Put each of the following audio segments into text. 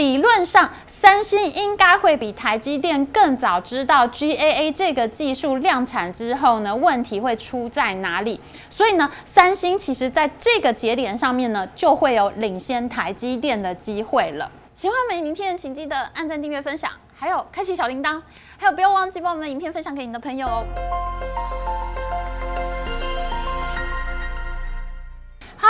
理论上。三星应该会比台积电更早知道 GAA 这个技术量产之后呢，问题会出在哪里？所以呢，三星其实在这个节点上面呢，就会有领先台积电的机会了。喜欢我们影片，请记得按赞、订阅、分享，还有开启小铃铛，还有不要忘记把我们的影片分享给你的朋友哦。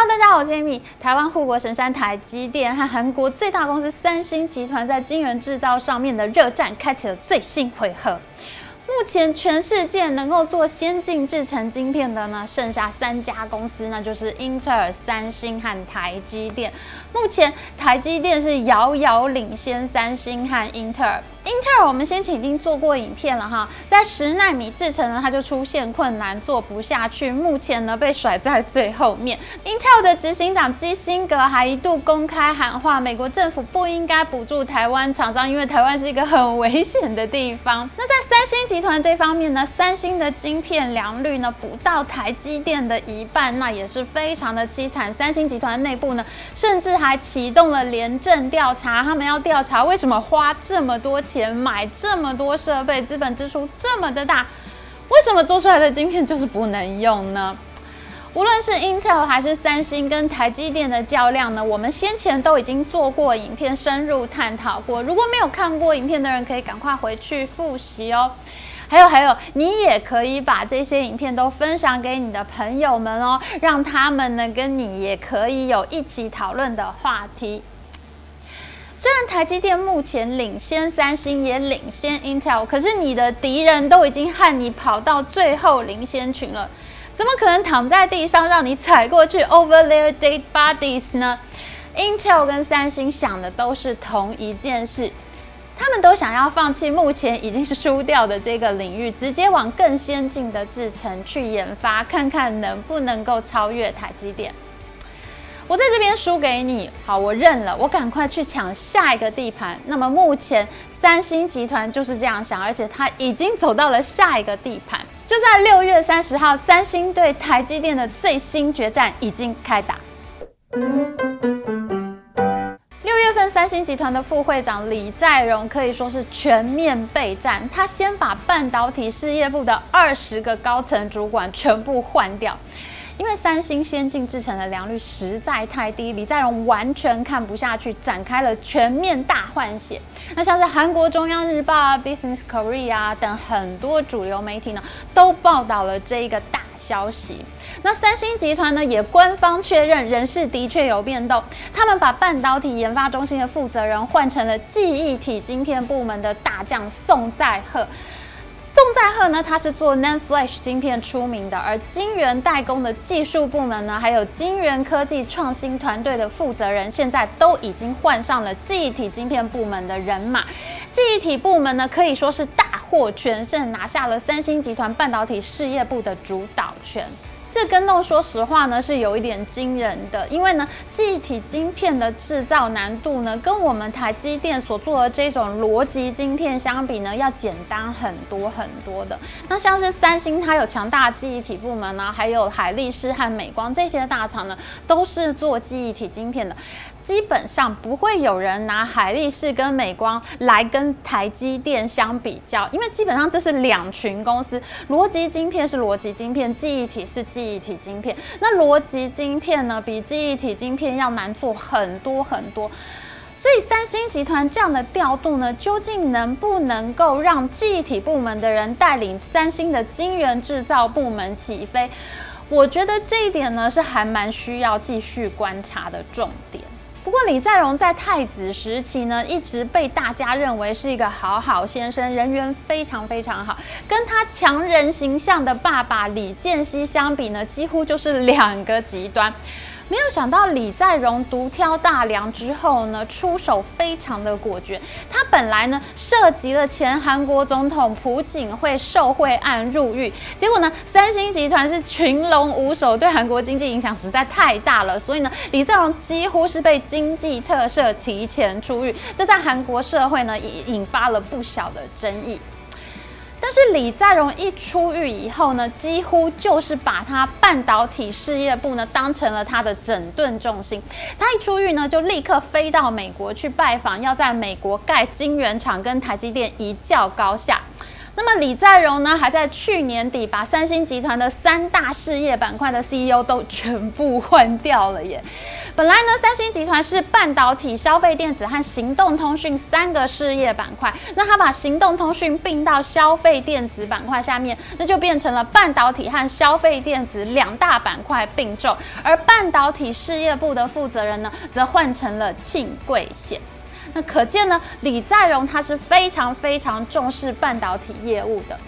大家好，我是 Amy。台湾护国神山台积电和韩国最大公司三星集团在晶圆制造上面的热战开启了最新回合。目前全世界能够做先进制程晶片的呢，剩下三家公司，那就是英特尔、三星和台积电。目前台积电是遥遥领先三星和英特尔。英特尔，我们先前已经做过影片了哈，在十纳米制程呢，它就出现困难，做不下去，目前呢被甩在最后面。英特尔的执行长基辛格还一度公开喊话，美国政府不应该补助台湾厂商，因为台湾是一个很危险的地方。那在三星集团这方面呢，三星的晶片良率呢不到台积电的一半，那也是非常的凄惨。三星集团内部呢，甚至还启动了廉政调查，他们要调查为什么花这么多。钱买这么多设备，资本支出这么的大，为什么做出来的晶片就是不能用呢？无论是 Intel 还是三星跟台积电的较量呢，我们先前都已经做过影片，深入探讨过。如果没有看过影片的人，可以赶快回去复习哦。还有还有，你也可以把这些影片都分享给你的朋友们哦，让他们呢跟你也可以有一起讨论的话题。虽然台积电目前领先三星，也领先 Intel，可是你的敌人都已经和你跑到最后领先群了，怎么可能躺在地上让你踩过去？Over their dead bodies 呢？Intel 跟三星想的都是同一件事，他们都想要放弃目前已经是输掉的这个领域，直接往更先进的制程去研发，看看能不能够超越台积电。我在这边输给你，好，我认了，我赶快去抢下一个地盘。那么目前三星集团就是这样想，而且他已经走到了下一个地盘。就在六月三十号，三星对台积电的最新决战已经开打。六月份，三星集团的副会长李在镕可以说是全面备战，他先把半导体事业部的二十个高层主管全部换掉。因为三星先进制程的良率实在太低，李在镕完全看不下去，展开了全面大换血。那像是韩国中央日报啊、Business Korea 等很多主流媒体呢，都报道了这一个大消息。那三星集团呢，也官方确认人事的确有变动，他们把半导体研发中心的负责人换成了记忆体晶片部门的大将宋在赫。宋在赫呢，他是做 NAND Flash 芯片出名的，而晶圆代工的技术部门呢，还有晶圆科技创新团队的负责人，现在都已经换上了记忆体芯片部门的人马。记忆体部门呢，可以说是大获全胜，拿下了三星集团半导体事业部的主导权。这跟动，说实话呢，是有一点惊人的，因为呢，记忆体晶片的制造难度呢，跟我们台积电所做的这种逻辑晶片相比呢，要简单很多很多的。那像是三星，它有强大记忆体部门呢，还有海力士和美光这些大厂呢，都是做记忆体晶片的。基本上不会有人拿海力士跟美光来跟台积电相比较，因为基本上这是两群公司。逻辑晶片是逻辑晶片，记忆体是记忆体晶片。那逻辑晶片呢，比记忆体晶片要难做很多很多。所以三星集团这样的调度呢，究竟能不能够让记忆体部门的人带领三星的晶圆制造部门起飞？我觉得这一点呢，是还蛮需要继续观察的重点。不过李在镕在太子时期呢，一直被大家认为是一个好好先生，人缘非常非常好。跟他强人形象的爸爸李健熙相比呢，几乎就是两个极端。没有想到李在镕独挑大梁之后呢，出手非常的果决。他本来呢涉及了前韩国总统朴槿惠受贿案入狱，结果呢三星集团是群龙无首，对韩国经济影响实在太大了，所以呢李在镕几乎是被经济特赦提前出狱，这在韩国社会呢也引发了不小的争议。但是李在镕一出狱以后呢，几乎就是把他半导体事业部呢当成了他的整顿重心。他一出狱呢，就立刻飞到美国去拜访，要在美国盖晶圆厂，跟台积电一较高下。那么李在镕呢，还在去年底把三星集团的三大事业板块的 CEO 都全部换掉了耶。本来呢，三星集团是半导体、消费电子和行动通讯三个事业板块，那他把行动通讯并到消费电子板块下面，那就变成了半导体和消费电子两大板块并重，而半导体事业部的负责人呢，则换成了庆贵贤。那可见呢，李在镕他是非常非常重视半导体业务的。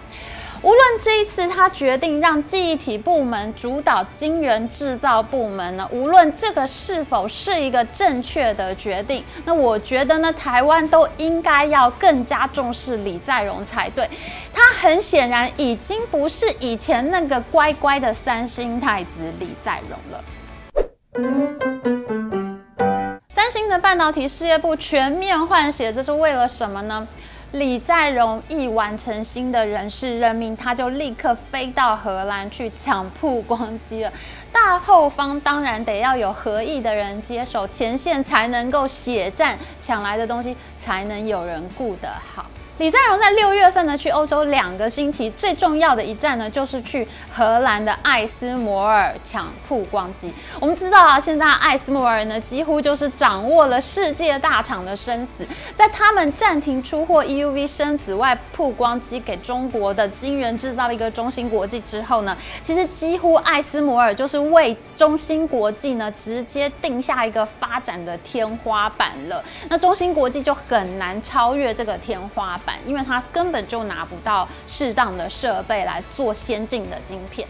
无论这一次他决定让记忆体部门主导晶圆制造部门呢，无论这个是否是一个正确的决定，那我觉得呢，台湾都应该要更加重视李在镕才对。他很显然已经不是以前那个乖乖的三星太子李在镕了。三星的半导体事业部全面换血，这是为了什么呢？李在镕一完成新的人事任命，他就立刻飞到荷兰去抢曝光机了。大后方当然得要有合意的人接手，前线才能够血战，抢来的东西才能有人顾得好。李在镕在六月份呢去欧洲两个星期，最重要的一站呢就是去荷兰的艾斯摩尔抢曝光机。我们知道啊，现在艾斯摩尔呢几乎就是掌握了世界大厂的生死。在他们暂停出货 EUV 深紫外曝光机给中国的晶圆制造一个中芯国际之后呢，其实几乎艾斯摩尔就是为中芯国际呢直接定下一个发展的天花板了。那中芯国际就很难超越这个天花板。因为他根本就拿不到适当的设备来做先进的晶片，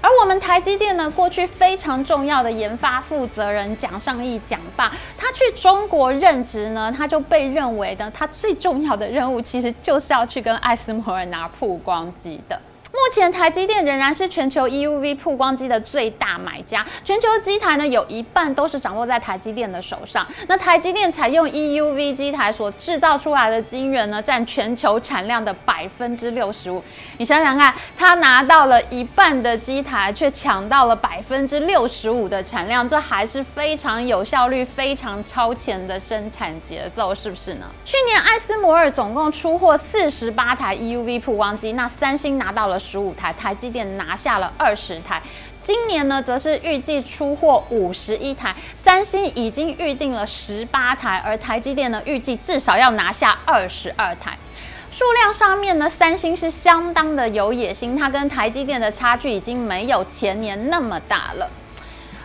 而我们台积电呢，过去非常重要的研发负责人蒋尚义蒋爸，他去中国任职呢，他就被认为呢，他最重要的任务其实就是要去跟艾斯摩尔拿曝光机的。目前台积电仍然是全球 EUV 曝光机的最大买家，全球机台呢有一半都是掌握在台积电的手上。那台积电采用 EUV 机台所制造出来的晶圆呢，占全球产量的百分之六十五。你想想看，他拿到了一半的机台，却抢到了百分之六十五的产量，这还是非常有效率、非常超前的生产节奏，是不是呢？去年艾斯摩尔总共出货四十八台 EUV 曝光机，那三星拿到了。十五台，台积电拿下了二十台。今年呢，则是预计出货五十一台，三星已经预定了十八台，而台积电呢，预计至少要拿下二十二台。数量上面呢，三星是相当的有野心，它跟台积电的差距已经没有前年那么大了。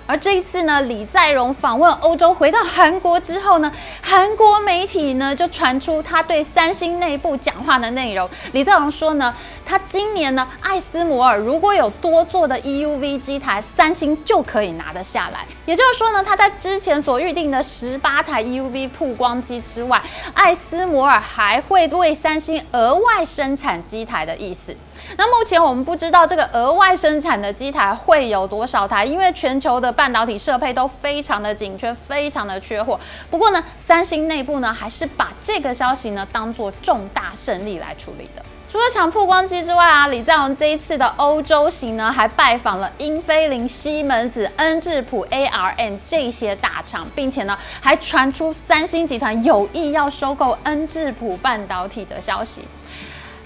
而这一次呢，李在镕访问欧洲，回到韩国之后呢，韩国媒体呢就传出他对三星内部讲话的内容。李在镕说呢，他今年呢，艾斯摩尔如果有多做的 EUV 机台，三星就可以拿得下来。也就是说呢，他在之前所预定的十八台 EUV 曝光机之外，艾斯摩尔还会为三星额外生产机台的意思。那目前我们不知道这个额外生产的机台会有多少台，因为全球的半导体设备都非常的紧缺，非常的缺货。不过呢，三星内部呢还是把这个消息呢当做重大胜利来处理的。除了抢曝光机之外啊，李在镕这一次的欧洲行呢，还拜访了英飞凌、西门子、恩智浦、ARM 这些大厂，并且呢还传出三星集团有意要收购恩智浦半导体的消息。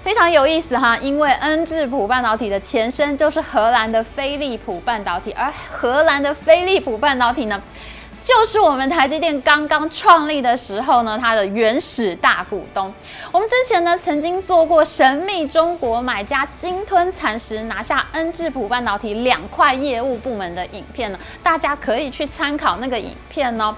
非常有意思哈，因为恩智浦半导体的前身就是荷兰的飞利浦半导体，而荷兰的飞利浦半导体呢，就是我们台积电刚刚创立的时候呢，它的原始大股东。我们之前呢曾经做过神秘中国买家鲸吞蚕食拿下恩智浦半导体两块业务部门的影片呢，大家可以去参考那个影片哦。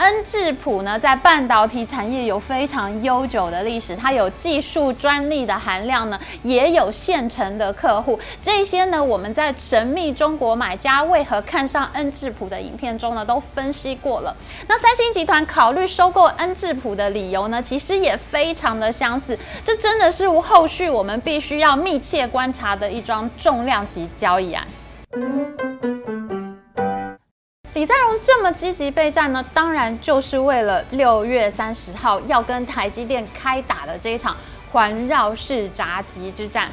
恩智浦呢，在半导体产业有非常悠久的历史，它有技术专利的含量呢，也有现成的客户。这些呢，我们在神秘中国买家为何看上恩智浦的影片中呢，都分析过了。那三星集团考虑收购恩智浦的理由呢，其实也非常的相似。这真的是后续我们必须要密切观察的一桩重量级交易案。李在镕这么积极备战呢，当然就是为了六月三十号要跟台积电开打的这一场环绕式闸极之战。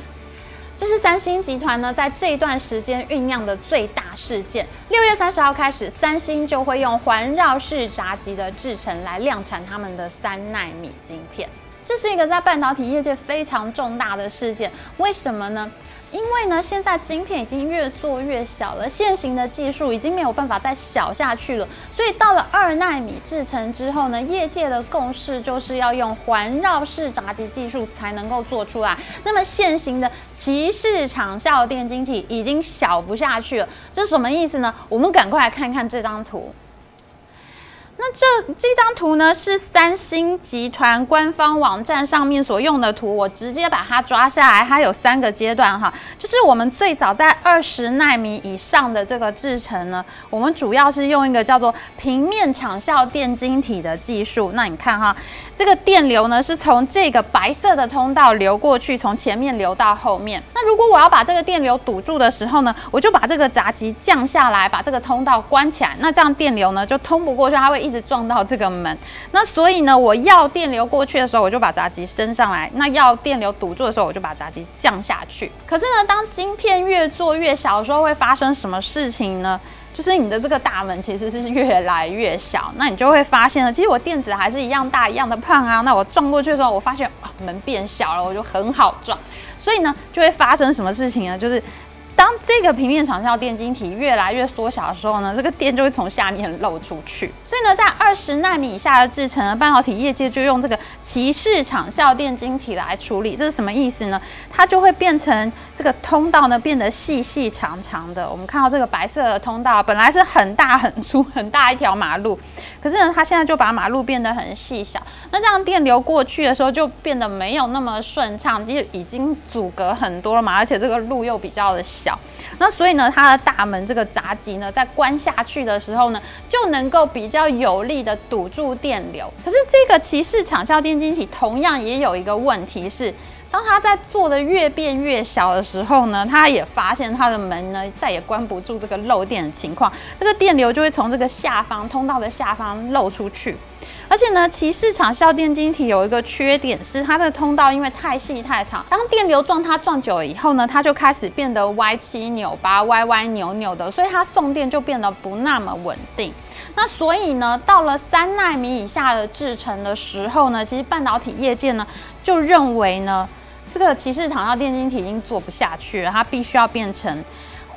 这是三星集团呢在这一段时间酝酿的最大事件。六月三十号开始，三星就会用环绕式闸极的制程来量产他们的三纳米晶片。这是一个在半导体业界非常重大的事件。为什么呢？因为呢，现在晶片已经越做越小了，现行的技术已经没有办法再小下去了。所以到了二纳米制程之后呢，业界的共识就是要用环绕式闸极技术才能够做出来。那么现行的骑士长效电晶体已经小不下去了，这什么意思呢？我们赶快来看看这张图。那这这张图呢，是三星集团官方网站上面所用的图，我直接把它抓下来。它有三个阶段哈，就是我们最早在二十纳米以上的这个制程呢，我们主要是用一个叫做平面场效电晶体的技术。那你看哈，这个电流呢是从这个白色的通道流过去，从前面流到后面。那如果我要把这个电流堵住的时候呢，我就把这个闸极降下来，把这个通道关起来。那这样电流呢就通不过去，它会。一直撞到这个门，那所以呢，我要电流过去的时候，我就把闸机升上来；那要电流堵住的时候，我就把闸机降下去。可是呢，当晶片越做越小的时候，会发生什么事情呢？就是你的这个大门其实是越来越小，那你就会发现呢，其实我电子还是一样大、一样的胖啊。那我撞过去的时候，我发现啊，门变小了，我就很好撞。所以呢，就会发生什么事情呢？就是。当这个平面长效电晶体越来越缩小的时候呢，这个电就会从下面漏出去。所以呢，在二十纳米以下的制程呢，半导体业界就用这个骑士长效电晶体来处理。这是什么意思呢？它就会变成这个通道呢变得细细长长的。我们看到这个白色的通道本来是很大很粗很大一条马路，可是呢，它现在就把马路变得很细小。那这样电流过去的时候就变得没有那么顺畅，就已经阻隔很多了嘛，而且这个路又比较的小。那所以呢，它的大门这个闸机呢，在关下去的时候呢，就能够比较有力的堵住电流。可是这个骑士场效电晶体同样也有一个问题是，当它在做的越变越小的时候呢，它也发现它的门呢再也关不住这个漏电的情况，这个电流就会从这个下方通道的下方漏出去。而且呢，其市场效电晶体有一个缺点是，它这个通道因为太细太长，当电流撞它撞久了以后呢，它就开始变得歪七扭八、歪歪扭扭的，所以它送电就变得不那么稳定。那所以呢，到了三纳米以下的制程的时候呢，其实半导体业界呢就认为呢，这个骑士场效电晶体已经做不下去了，它必须要变成。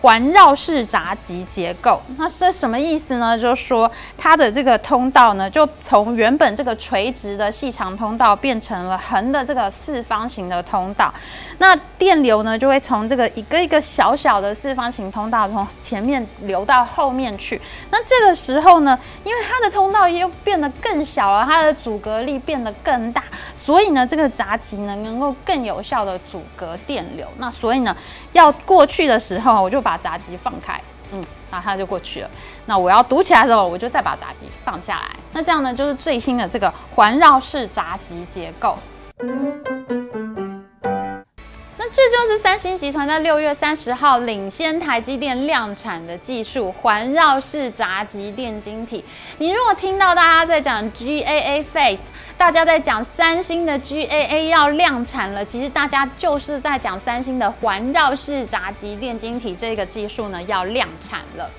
环绕式闸极结构，那是什么意思呢？就是说它的这个通道呢，就从原本这个垂直的细长通道变成了横的这个四方形的通道。那电流呢，就会从这个一个一个小小的四方形通道从前面流到后面去。那这个时候呢，因为它的通道又变得更小了，它的阻隔力变得更大，所以呢，这个闸机呢能够更有效的阻隔电流。那所以呢，要过去的时候，我就把闸机放开，嗯，那它就过去了。那我要堵起来的时候，我就再把闸机放下来。那这样呢，就是最新的这个环绕式闸机结构。这就是三星集团在六月三十号领先台积电量产的技术——环绕式闸极电晶体。你如果听到大家在讲 GAA Fate。大家在讲三星的 GAA 要量产了，其实大家就是在讲三星的环绕式闸极电晶体这个技术呢要量产了。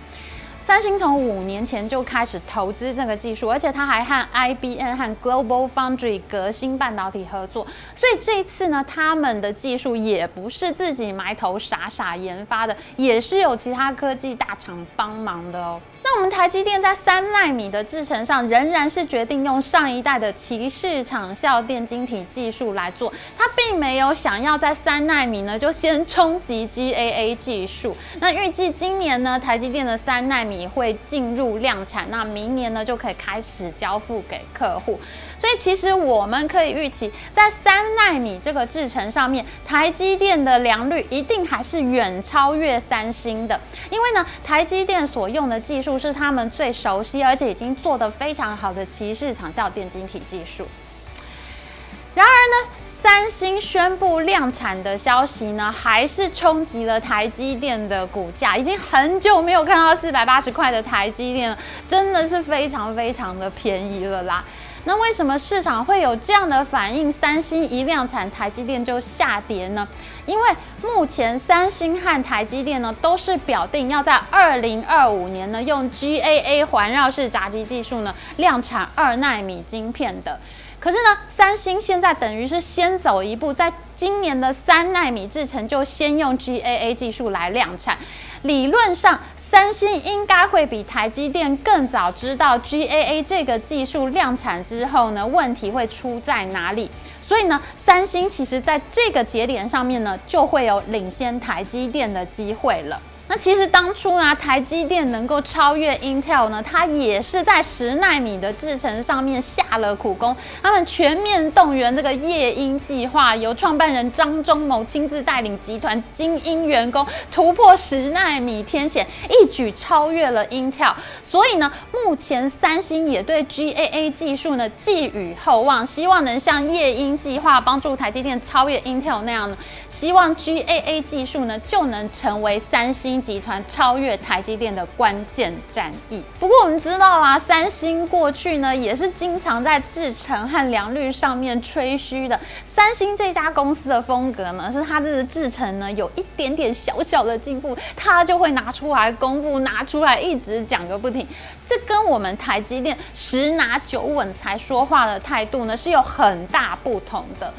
三星从五年前就开始投资这个技术，而且它还和 IBM 和 Global Foundry 革新半导体合作，所以这一次呢，他们的技术也不是自己埋头傻傻研发的，也是有其他科技大厂帮忙的哦。那我们台积电在三纳米的制程上，仍然是决定用上一代的骑士场效电晶体技术来做，它并没有想要在三纳米呢就先冲击 GAA 技术。那预计今年呢，台积电的三纳米会进入量产，那明年呢就可以开始交付给客户。所以其实我们可以预期，在三纳米这个制程上面，台积电的良率一定还是远超越三星的，因为呢，台积电所用的技术。是他们最熟悉，而且已经做得非常好的骑士场效电晶体技术。然而呢，三星宣布量产的消息呢，还是冲击了台积电的股价。已经很久没有看到四百八十块的台积电了，真的是非常非常的便宜了啦。那为什么市场会有这样的反应？三星一量产，台积电就下跌呢？因为目前三星和台积电呢都是表定要在二零二五年呢用 GAA 环绕式闸机技术呢量产二纳米晶片的。可是呢，三星现在等于是先走一步，在今年的三纳米制程就先用 GAA 技术来量产。理论上，三星应该会比台积电更早知道 GAA 这个技术量产之后呢，问题会出在哪里。所以呢，三星其实在这个节点上面呢，就会有领先台积电的机会了。那其实当初呢，台积电能够超越 Intel 呢，它也是在十纳米的制程上面下了苦功。他们全面动员这个夜鹰计划，由创办人张忠谋亲自带领集团精英员工突破十纳米天险，一举超越了 Intel。所以呢，目前三星也对 GAA 技术呢寄予厚望，希望能像夜鹰计划帮助台积电超越 Intel 那样呢，希望 GAA 技术呢就能成为三星。集团超越台积电的关键战役。不过我们知道啊，三星过去呢也是经常在制程和良率上面吹嘘的。三星这家公司的风格呢，是它的制程呢有一点点小小的进步，它就会拿出来公布，拿出来一直讲个不停。这跟我们台积电十拿九稳才说话的态度呢是有很大不同的。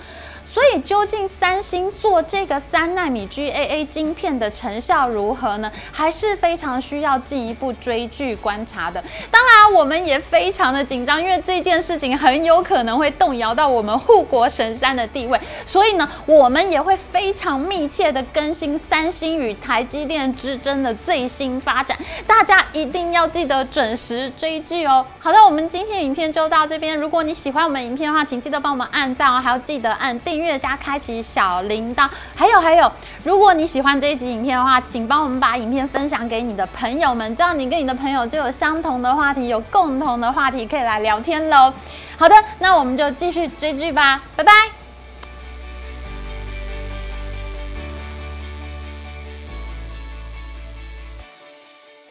所以，究竟三星做这个三纳米 GAA 晶片的成效如何呢？还是非常需要进一步追剧观察的。当然，我们也非常的紧张，因为这件事情很有可能会动摇到我们护国神山的地位。所以呢，我们也会非常密切的更新三星与台积电之争的最新发展。大家一定要记得准时追剧哦。好的，我们今天影片就到这边。如果你喜欢我们影片的话，请记得帮我们按赞哦，还要记得按订。音乐家开启小铃铛，还有还有，如果你喜欢这一集影片的话，请帮我们把影片分享给你的朋友们，这样你跟你的朋友就有相同的话题，有共同的话题可以来聊天喽。好的，那我们就继续追剧吧，拜拜。